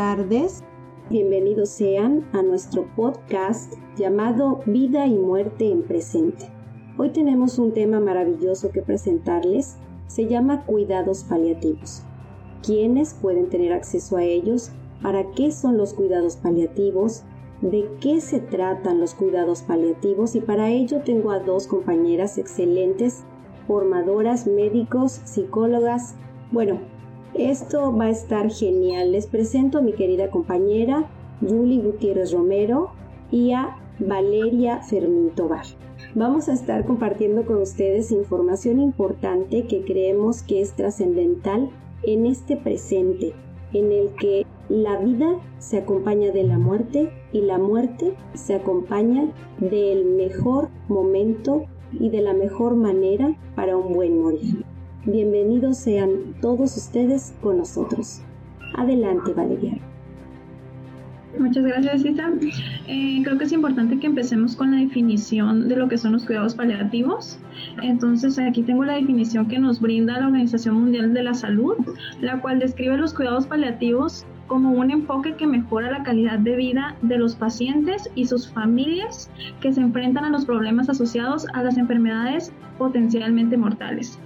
tardes. Bienvenidos sean a nuestro podcast llamado Vida y Muerte en Presente. Hoy tenemos un tema maravilloso que presentarles. Se llama cuidados paliativos. ¿Quiénes pueden tener acceso a ellos? ¿Para qué son los cuidados paliativos? ¿De qué se tratan los cuidados paliativos? Y para ello tengo a dos compañeras excelentes, formadoras, médicos, psicólogas. Bueno, esto va a estar genial. Les presento a mi querida compañera Julie Gutiérrez Romero y a Valeria Fermín Tobar. Vamos a estar compartiendo con ustedes información importante que creemos que es trascendental en este presente, en el que la vida se acompaña de la muerte y la muerte se acompaña del mejor momento y de la mejor manera para un buen morir. Bienvenidos sean todos ustedes con nosotros. Adelante, Valeria. Muchas gracias, Isa. Eh, creo que es importante que empecemos con la definición de lo que son los cuidados paliativos. Entonces, aquí tengo la definición que nos brinda la Organización Mundial de la Salud, la cual describe los cuidados paliativos como un enfoque que mejora la calidad de vida de los pacientes y sus familias que se enfrentan a los problemas asociados a las enfermedades potencialmente mortales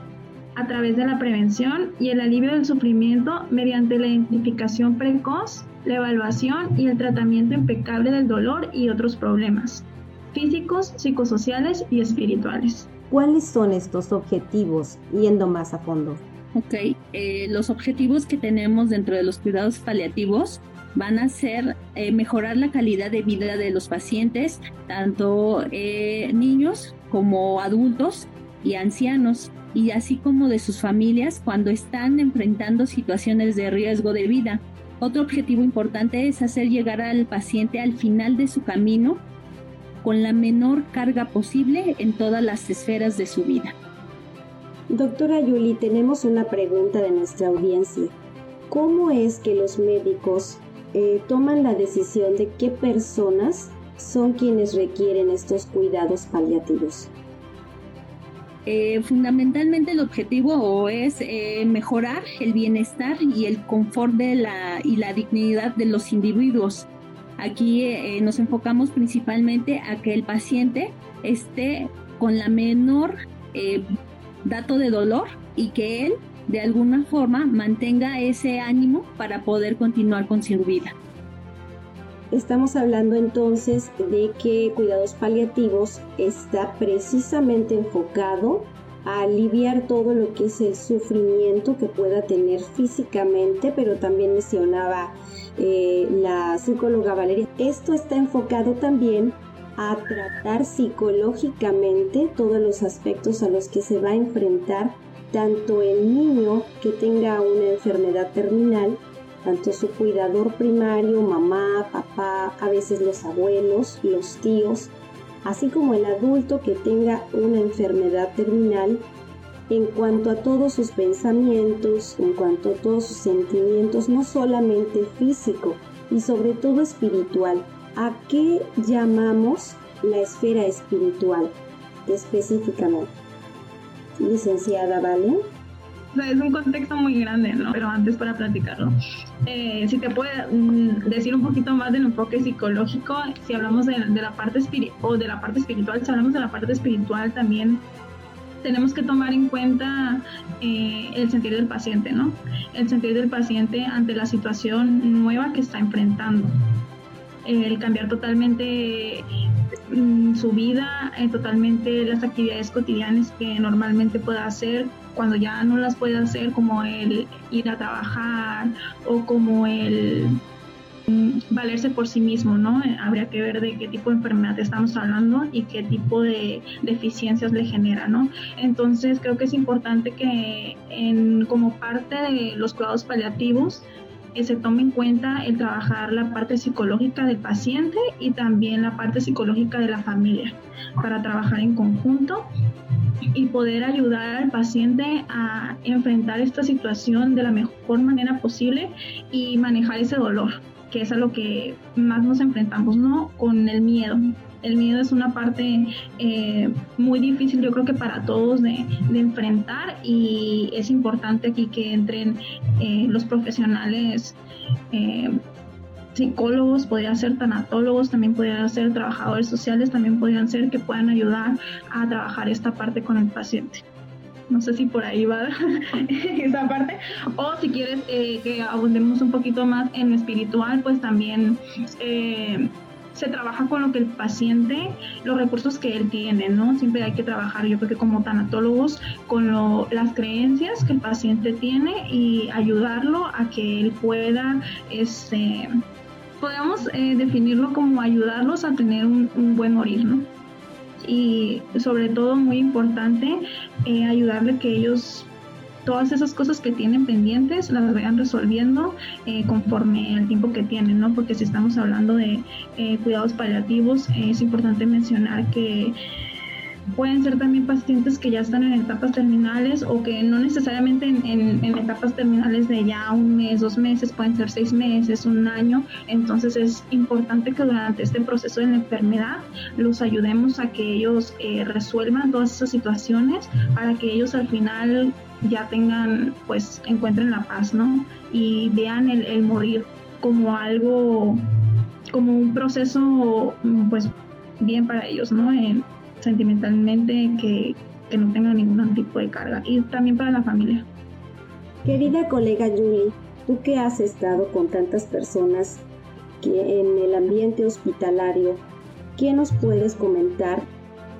a través de la prevención y el alivio del sufrimiento mediante la identificación precoz, la evaluación y el tratamiento impecable del dolor y otros problemas físicos, psicosociales y espirituales. ¿Cuáles son estos objetivos yendo más a fondo? Ok, eh, los objetivos que tenemos dentro de los cuidados paliativos van a ser eh, mejorar la calidad de vida de los pacientes, tanto eh, niños como adultos y ancianos y así como de sus familias cuando están enfrentando situaciones de riesgo de vida. Otro objetivo importante es hacer llegar al paciente al final de su camino con la menor carga posible en todas las esferas de su vida. Doctora Yuli, tenemos una pregunta de nuestra audiencia. ¿Cómo es que los médicos eh, toman la decisión de qué personas son quienes requieren estos cuidados paliativos? Eh, fundamentalmente el objetivo es eh, mejorar el bienestar y el confort de la, y la dignidad de los individuos. Aquí eh, nos enfocamos principalmente a que el paciente esté con la menor dato de dolor y que él de alguna forma mantenga ese ánimo para poder continuar con su vida. Estamos hablando entonces de que cuidados paliativos está precisamente enfocado a aliviar todo lo que es el sufrimiento que pueda tener físicamente, pero también mencionaba eh, la psicóloga Valeria. Esto está enfocado también a tratar psicológicamente todos los aspectos a los que se va a enfrentar tanto el niño que tenga una enfermedad terminal tanto su cuidador primario, mamá, papá, a veces los abuelos, los tíos, así como el adulto que tenga una enfermedad terminal en cuanto a todos sus pensamientos, en cuanto a todos sus sentimientos, no solamente físico y sobre todo espiritual. ¿A qué llamamos la esfera espiritual específicamente? Licenciada, ¿vale? Es un contexto muy grande, ¿no? Pero antes para platicarlo, eh, si te puedo mm, decir un poquito más del enfoque psicológico, si hablamos de, la parte o de la parte espiritual, si hablamos de la parte espiritual también tenemos que tomar en cuenta eh, el sentir del paciente, ¿no? El sentir del paciente ante la situación nueva que está enfrentando. El cambiar totalmente mm, su vida, eh, totalmente las actividades cotidianas que normalmente pueda hacer, cuando ya no las puede hacer, como el ir a trabajar o como el mm, valerse por sí mismo, ¿no? Eh, habría que ver de qué tipo de enfermedad estamos hablando y qué tipo de deficiencias le genera, ¿no? Entonces creo que es importante que en, como parte de los cuidados paliativos se tome en cuenta el trabajar la parte psicológica del paciente y también la parte psicológica de la familia para trabajar en conjunto y poder ayudar al paciente a enfrentar esta situación de la mejor manera posible y manejar ese dolor, que es a lo que más nos enfrentamos, ¿no? Con el miedo. El miedo es una parte eh, muy difícil, yo creo que para todos de, enfrentar y es importante aquí que entren eh, los profesionales. Eh, psicólogos, podrían ser tanatólogos, también podrían ser trabajadores sociales, también podrían ser que puedan ayudar a trabajar esta parte con el paciente. No sé si por ahí va esa parte. O si quieres que abundemos un poquito más en espiritual, pues también se trabaja con lo que el paciente, los recursos que él tiene, ¿no? Siempre hay que trabajar, yo creo que como tanatólogos, con las creencias que el paciente tiene y ayudarlo a que él pueda, este, podemos eh, definirlo como ayudarlos a tener un, buen morir, ¿no? Y sobre todo, muy importante, eh, ayudarle que ellos todas esas cosas que tienen pendientes las vayan resolviendo eh, conforme al tiempo que tienen, ¿no? Porque si estamos hablando de eh, cuidados paliativos, es importante mencionar que pueden ser también pacientes que ya están en etapas terminales o que no necesariamente en, etapas terminales de ya un mes, dos meses, pueden ser seis meses, un año. Entonces es importante que durante este proceso de la enfermedad los ayudemos a que ellos eh, resuelvan todas esas situaciones para que ellos al final ya tengan, pues encuentren la paz, ¿no? Y vean el, morir como algo, como un proceso, pues bien para ellos, ¿no? sentimentalmente que, que no tengan ningún tipo de carga y también para la familia. Querida colega Julie, tú que has estado con tantas personas que en el ambiente hospitalario, ¿qué nos puedes comentar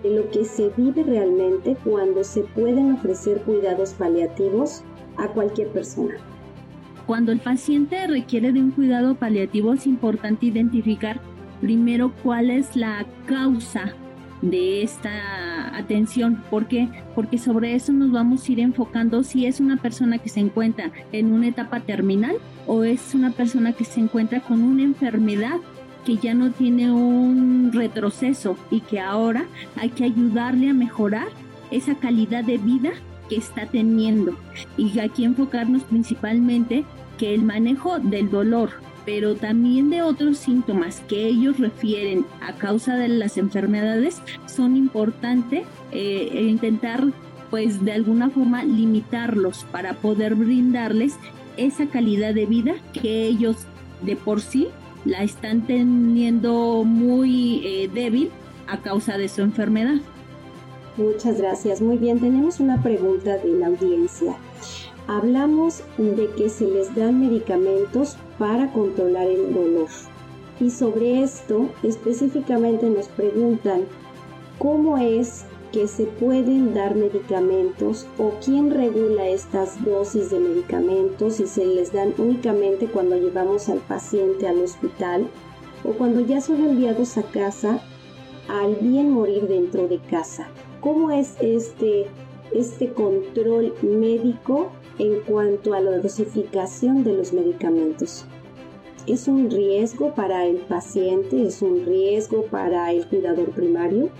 de lo que se vive realmente cuando se pueden ofrecer cuidados paliativos a cualquier persona? Cuando el paciente requiere de un cuidado paliativo es importante identificar primero cuál es la causa de esta atención. ¿Por qué? Porque sobre eso nos vamos a ir enfocando si es una persona que se encuentra en una etapa terminal o es una persona que se encuentra con una enfermedad que ya no tiene un retroceso y que ahora hay que ayudarle a mejorar esa calidad de vida que está teniendo. Y aquí enfocarnos principalmente que el manejo del dolor, pero también de otros síntomas que ellos refieren a causa de las enfermedades, son importantes eh, e intentar pues de alguna forma limitarlos para poder brindarles esa calidad de vida que ellos de por sí la están teniendo muy eh, débil a causa de su enfermedad. Muchas gracias. Muy bien, tenemos una pregunta de la audiencia. Hablamos de que se les dan medicamentos para controlar el dolor. Y sobre esto específicamente nos preguntan cómo es que se pueden dar medicamentos o quién regula estas dosis de medicamentos y se les dan únicamente cuando llevamos al paciente al hospital o cuando ya son enviados a casa al bien morir dentro de casa. ¿Cómo es este, este control médico en cuanto a la dosificación de los medicamentos? ¿Es un riesgo para el paciente? ¿Es un riesgo para el cuidador primario?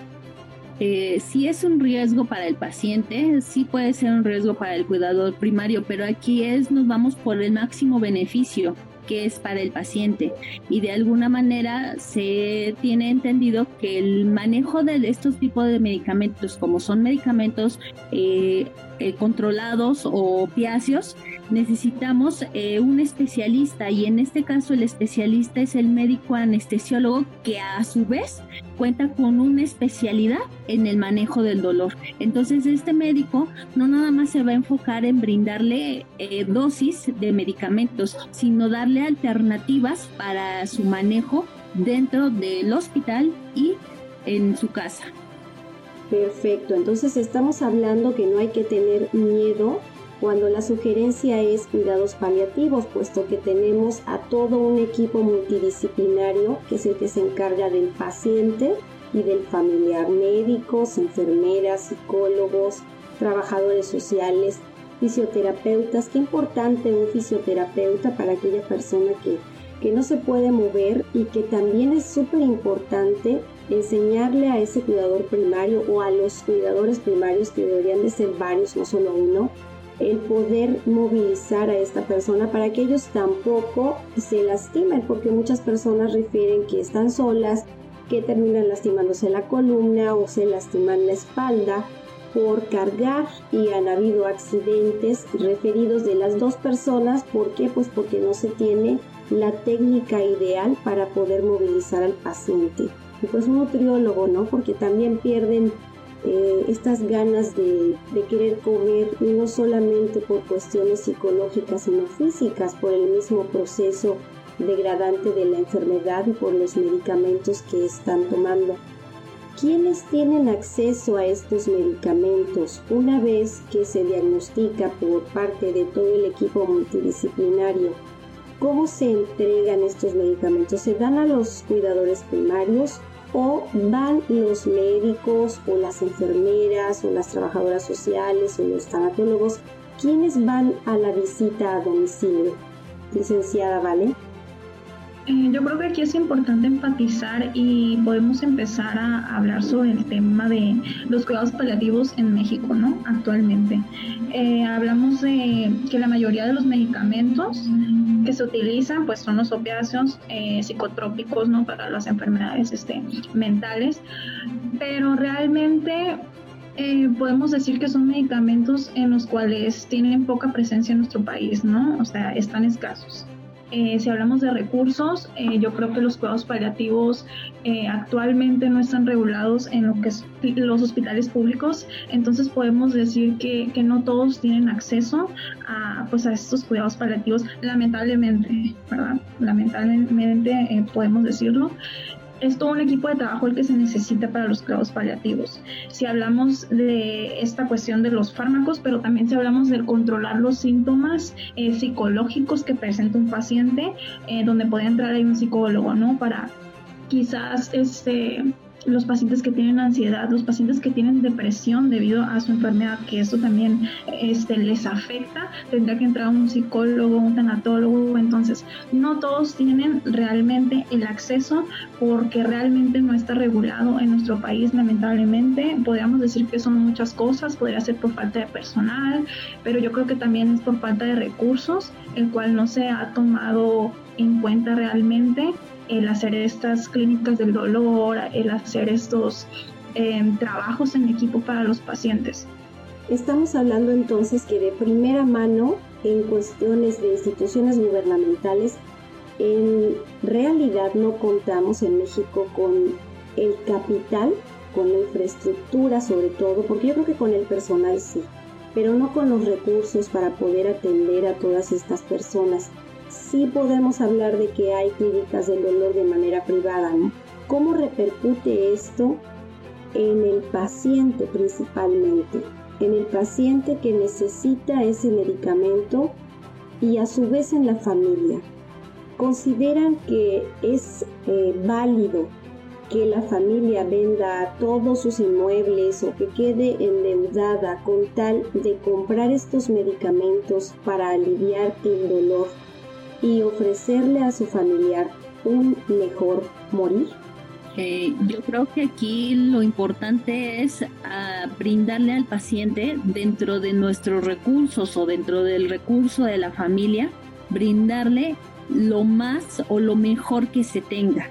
Eh, si es un riesgo para el paciente, sí puede ser un riesgo para el cuidador primario, pero aquí es nos vamos por el máximo beneficio que es para el paciente. Y de alguna manera se tiene entendido que el manejo de estos tipos de medicamentos como son medicamentos eh, eh, controlados o opiáceos necesitamos eh, un especialista. Y en este caso el especialista es el médico anestesiólogo que a su vez cuenta con una especialidad en el manejo del dolor. Entonces este médico no nada más se va a enfocar en brindarle eh, dosis de medicamentos, sino darle alternativas para su manejo dentro del hospital y en su casa. Perfecto, entonces estamos hablando que no hay que tener miedo cuando la sugerencia es cuidados paliativos, puesto que tenemos a todo un equipo multidisciplinario que es el que se encarga del paciente y del familiar, médicos, enfermeras, psicólogos, trabajadores sociales, fisioterapeutas. Qué importante un fisioterapeuta para aquella persona que, que no se puede mover y que también es súper importante enseñarle a ese cuidador primario o a los cuidadores primarios que deberían de ser varios, no solo uno, el poder movilizar a esta persona para que ellos tampoco se lastimen, porque muchas personas refieren que están solas, que terminan lastimándose la columna o se lastiman la espalda por cargar y han habido accidentes referidos de las dos personas. ¿Por qué? Pues porque no se tiene la técnica ideal para poder movilizar al paciente. Y pues un nutriólogo, ¿no? Porque también pierden eh, estas ganas de, de, querer comer, no solamente por cuestiones psicológicas, sino físicas, por el mismo proceso degradante de la enfermedad y por los medicamentos que están tomando. ¿Quiénes tienen acceso a estos medicamentos una vez que se diagnostica por parte de todo el equipo multidisciplinario? ¿Cómo se entregan estos medicamentos? ¿Se dan a los cuidadores primarios o van los médicos o las enfermeras o las trabajadoras sociales o los tanatólogos? ¿Quiénes van a la visita a domicilio? Licenciada, ¿vale? Eh, yo creo que aquí es importante enfatizar y podemos empezar a hablar sobre el tema de los cuidados paliativos en México, ¿no? Actualmente. Eh, hablamos de que la mayoría de los medicamentos que se utilizan pues son los opiáceos eh, psicotrópicos, ¿no? Para las enfermedades este, mentales, pero realmente podemos decir que son medicamentos en los cuales tienen poca presencia en nuestro país, ¿no? O sea, están escasos. Eh, si hablamos de recursos, eh, yo creo que los cuidados paliativos eh, actualmente no están regulados en lo que es los hospitales públicos, entonces podemos decir que, que no todos tienen acceso a, pues, a estos cuidados paliativos, lamentablemente, ¿verdad? Lamentablemente podemos decirlo es todo un equipo de trabajo el que se necesita para los cuidados paliativos. Si hablamos de esta cuestión de los fármacos, pero también si hablamos de controlar los síntomas eh, psicológicos que presenta un paciente, eh, donde puede entrar ahí un psicólogo, ¿no? Para quizás este los pacientes que tienen ansiedad, los pacientes que tienen depresión debido a su enfermedad, que eso también este, les afecta, tendrá que entrar un psicólogo, un tanatólogo, entonces no todos tienen realmente el acceso porque realmente no está regulado en nuestro país, lamentablemente. Podríamos decir que son muchas cosas, podría ser por falta de personal, pero yo creo que también es por falta de recursos, el cual no se ha tomado en cuenta realmente el hacer estas clínicas del dolor, el hacer estos em, trabajos en equipo para los pacientes. Estamos hablando entonces que de primera mano en cuestiones de instituciones gubernamentales, en realidad no contamos en México con el capital, con la infraestructura sobre todo, porque yo creo que con el personal sí, pero no con los recursos para poder atender a todas estas personas sí podemos hablar de que hay clínicas del dolor de manera privada. ¿Cómo repercute esto en el paciente principalmente? En el paciente que necesita ese medicamento y a su vez en la familia. ¿Consideran que es eh, válido que la familia venda todos sus inmuebles o que quede endeudada con tal de comprar estos medicamentos para aliviar el dolor y ofrecerle a su familiar un mejor morir? Eh, yo creo que aquí lo importante es ah, brindarle al paciente dentro de nuestros recursos o dentro del recurso de la familia, brindarle lo más o lo mejor que se tenga.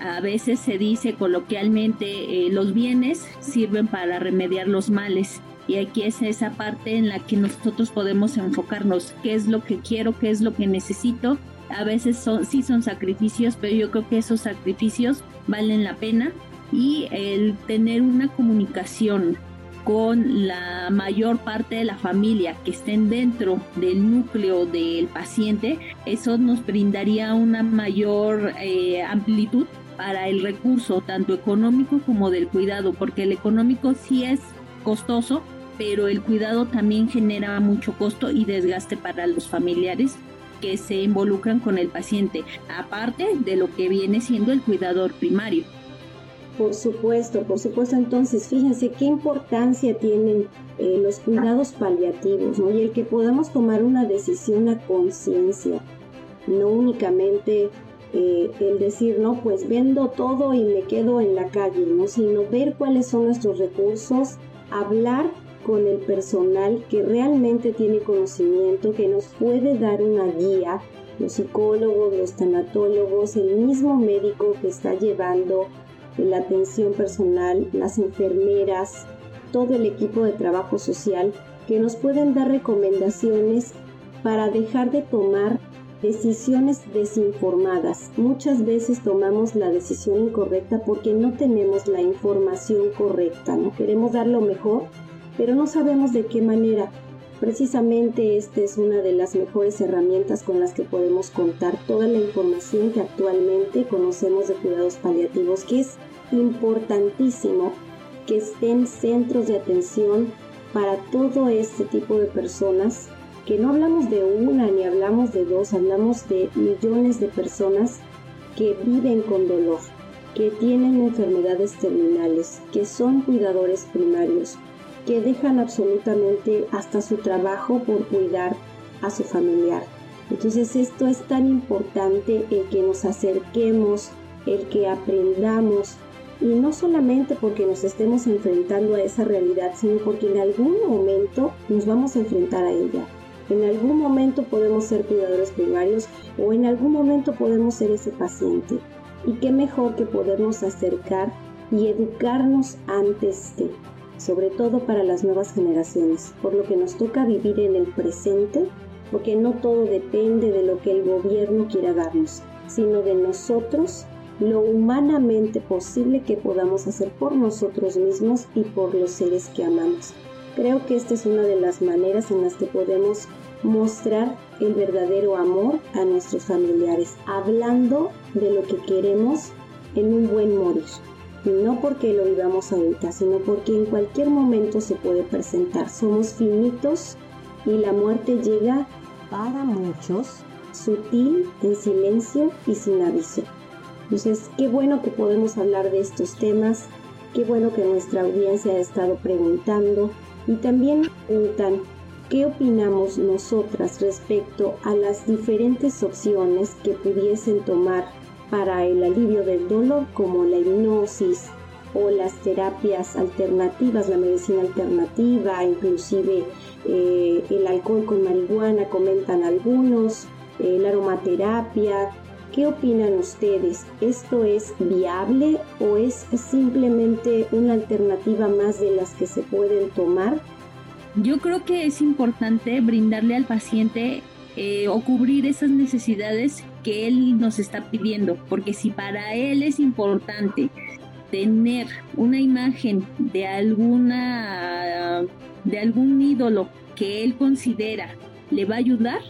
A veces se dice coloquialmente eh, los bienes sirven para remediar los males y aquí es esa parte en la que nosotros podemos enfocarnos, qué es lo que quiero, qué es lo que necesito. A veces son, sí son sacrificios, pero yo creo que esos sacrificios valen la pena y el tener una comunicación con la mayor parte de la familia que estén dentro del núcleo del paciente, eso nos brindaría una mayor eh, amplitud para el recurso, tanto económico como del cuidado, porque el económico sí es costoso, pero el cuidado también genera mucho costo y desgaste para los familiares que se involucran con el paciente, aparte de lo que viene siendo el cuidador primario. Por supuesto, por supuesto. Entonces, fíjense qué importancia tienen eh, los cuidados paliativos, ¿no? Y el que podamos tomar una decisión a conciencia, no únicamente eh, el decir, no, pues vendo todo y me quedo en la calle, ¿no? Sino ver cuáles son nuestros recursos, hablar con el personal que realmente tiene conocimiento, que nos puede dar una guía, los psicólogos, los tanatólogos, el mismo médico que está llevando la atención personal, las enfermeras, todo el equipo de trabajo social, que nos pueden dar recomendaciones para dejar de tomar decisiones desinformadas. Muchas veces tomamos la decisión incorrecta porque no tenemos la información correcta, no queremos dar lo mejor, pero no sabemos de qué manera. Precisamente esta es una de las mejores herramientas con las que podemos contar toda la información que actualmente conocemos de cuidados paliativos, que es importantísimo que estén centros de atención para todo este tipo de personas que no hablamos de una ni hablamos de dos, hablamos de millones de personas que viven con dolor, que tienen enfermedades terminales, que son cuidadores primarios, que dejan absolutamente hasta su trabajo por cuidar a su familiar. Entonces esto es tan importante el que nos acerquemos, el que aprendamos, y no solamente porque nos estemos enfrentando a esa realidad, sino porque en algún momento nos vamos a enfrentar a ella. En algún momento podemos ser cuidadores primarios o en algún momento podemos ser ese paciente. Y qué mejor que podernos acercar y educarnos antes de, sobre todo para las nuevas generaciones, por lo que nos toca vivir en el presente, porque no todo depende de lo que el gobierno quiera darnos, sino de nosotros lo humanamente posible que podamos hacer por nosotros mismos y por los seres que amamos. Creo que esta es una de las maneras en las que podemos mostrar el verdadero amor a nuestros familiares, hablando de lo que queremos en un buen morir. No porque lo vivamos ahorita, sino porque en cualquier momento se puede presentar. Somos finitos y la muerte llega para muchos sutil, en silencio y sin aviso. Entonces, qué bueno que podemos hablar de estos temas, qué bueno que nuestra audiencia ha estado preguntando y también preguntan qué opinamos nosotras respecto a las diferentes opciones que pudiesen tomar para el alivio del dolor como la hipnosis o las terapias alternativas, la medicina alternativa, inclusive eh, el alcohol con marihuana, comentan algunos, eh, la aromaterapia. ¿Qué opinan ustedes? ¿Esto es viable o es simplemente una alternativa más de las que se pueden tomar? Yo creo que es importante brindarle al paciente eh, o cubrir esas necesidades que él nos está pidiendo, porque si para él es importante tener una imagen de alguna de algún ídolo que él considera le va a ayudar,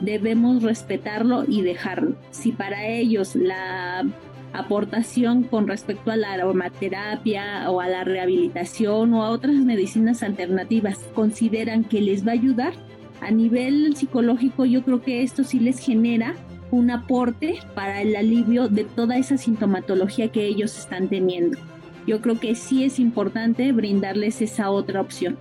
debemos respetarlo y dejarlo. Si para ellos la aportación con respecto a la aromaterapia o a la rehabilitación o a otras medicinas alternativas consideran que les va a ayudar, a nivel psicológico yo creo que esto sí les genera un aporte para el alivio de toda esa sintomatología que ellos están teniendo. Yo creo que sí es importante brindarles esa otra opción.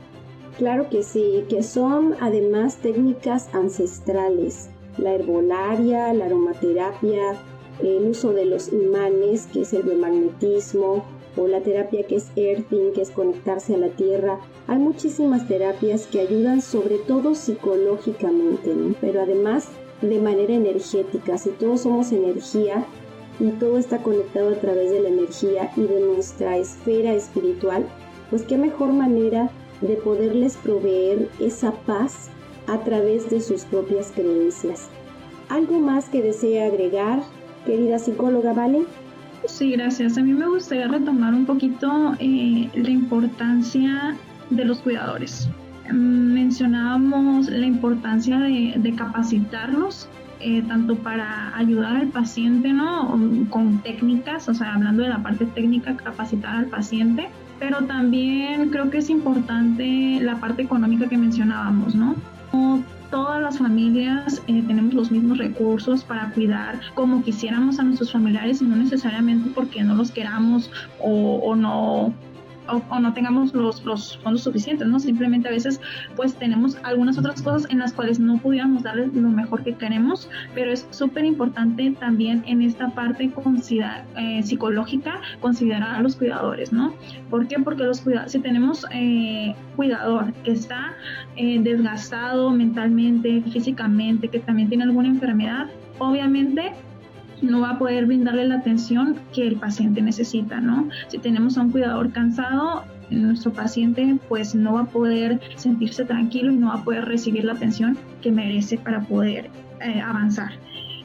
Claro que sí, que son además técnicas ancestrales, la herbolaria, la aromaterapia, el uso de los imanes, que es el biomagnetismo, o la terapia que es earthing, que es conectarse a la tierra. Hay muchísimas terapias que ayudan sobre todo psicológicamente, pero además de manera energética. Si todos somos energía y todo está conectado a través de la energía y de nuestra esfera espiritual, pues qué mejor manera de poderles proveer esa paz a través de sus propias creencias. ¿Algo más que desea agregar, querida psicóloga Vale? Sí, gracias. A mí me gustaría retomar un poquito eh, la importancia de los cuidadores. Mencionábamos la importancia de, capacitarlos, eh, tanto para ayudar al paciente, ¿no? Con técnicas, o sea, hablando de la parte técnica, capacitar al paciente, pero también creo que es importante la parte económica que mencionábamos. No todas las familias eh, tenemos los mismos recursos para cuidar como quisiéramos a nuestros familiares y no necesariamente porque no los queramos o, o no o, no tengamos los, fondos suficientes, ¿no? Simplemente a veces pues tenemos algunas otras cosas en las cuales no pudiéramos darles lo mejor que queremos, pero es súper importante también en esta parte eh, psicológica considerar a los cuidadores, ¿no? ¿Por qué? Porque los cuidadores, si tenemos eh, cuidador que está eh, desgastado mentalmente, físicamente, que también tiene alguna enfermedad, obviamente no va a poder brindarle la atención que el paciente necesita, ¿no? Si tenemos a un cuidador cansado, nuestro paciente pues no va a poder sentirse tranquilo y no va a poder recibir la atención que merece para poder eh, avanzar.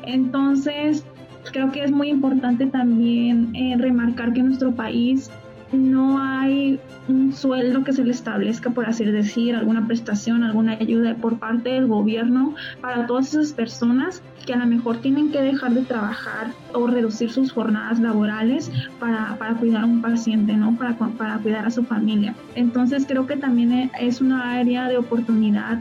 Entonces, creo que es muy importante también eh, remarcar que nuestro país no hay un sueldo que se le establezca, por así decir, alguna prestación, alguna ayuda por parte del gobierno para todas esas personas que a lo mejor tienen que dejar de trabajar o reducir sus jornadas laborales para, para cuidar a un paciente, ¿no? Para, para cuidar a su familia. Entonces creo que también es una área de oportunidad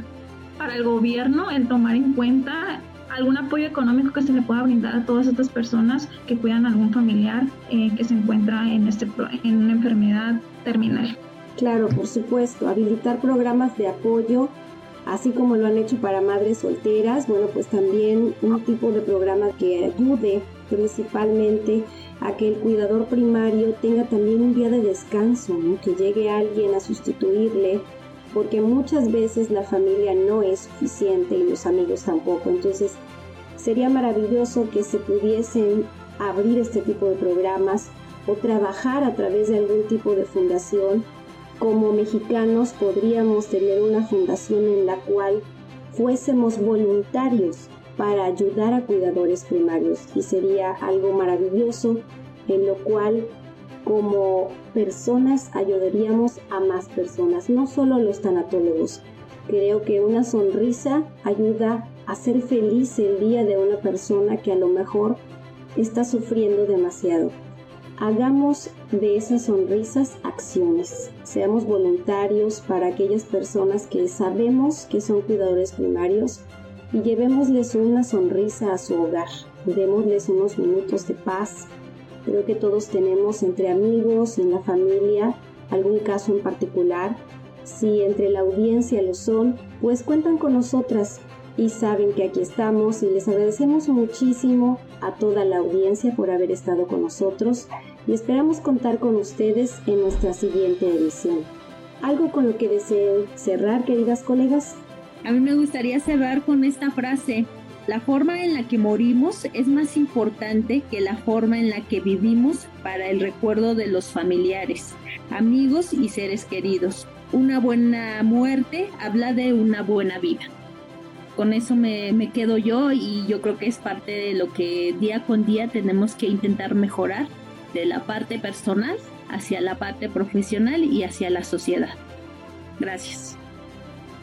para el gobierno el tomar en cuenta algún apoyo económico que se le pueda brindar a todas estas personas que cuidan a algún familiar eh, que se encuentra en, este, en una enfermedad terminal. Claro, por supuesto, habilitar programas de apoyo, así como lo han hecho para madres solteras, bueno, pues también un tipo de programa que ayude principalmente a que el cuidador primario tenga también un día de descanso, que llegue alguien a sustituirle porque muchas veces la familia no es suficiente y los amigos tampoco. Entonces, sería maravilloso que se pudiesen abrir este tipo de programas o trabajar a través de algún tipo de fundación. Como mexicanos podríamos tener una fundación en la cual fuésemos voluntarios para ayudar a cuidadores primarios y sería algo maravilloso en lo cual como personas ayudaríamos a más personas, no solo los tanatólogos. Creo que una sonrisa ayuda a ser feliz el día de una persona que a lo mejor está sufriendo demasiado. Hagamos de esas sonrisas acciones. Seamos voluntarios para aquellas personas que sabemos que son cuidadores primarios y llevémosles una sonrisa a su hogar. Démosles unos minutos de paz, Creo que todos tenemos entre amigos, en la familia, algún caso en particular. Si entre la audiencia lo son, pues cuentan con nosotras y saben que aquí estamos y les agradecemos muchísimo a toda la audiencia por haber estado con nosotros y esperamos contar con ustedes en nuestra siguiente edición. ¿Algo con lo que deseen cerrar, queridas colegas? A mí me gustaría cerrar con esta frase. La forma en la que morimos es más importante que la forma en la que vivimos para el recuerdo de los familiares, amigos y seres queridos. Una buena muerte habla de una buena vida. Con eso me, quedo yo y yo creo que es parte de lo que día con día tenemos que intentar mejorar de la parte personal hacia la parte profesional y hacia la sociedad. Gracias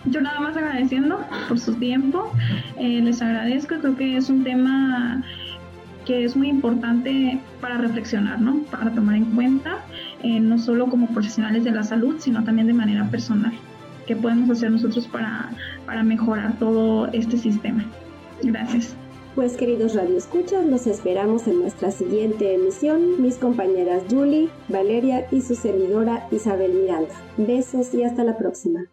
yo nada más agradeciendo por su tiempo. Eh, les agradezco, creo que es un tema que es muy importante para reflexionar, ¿no? Para tomar en cuenta, eh, no solo como profesionales de la salud, sino también de manera personal. ¿Qué podemos hacer nosotros para, para mejorar todo este sistema? Gracias. Pues queridos radioescuchas, los esperamos en nuestra siguiente emisión, mis compañeras Julie, Valeria y su servidora Isabel Miranda. Besos y hasta la próxima.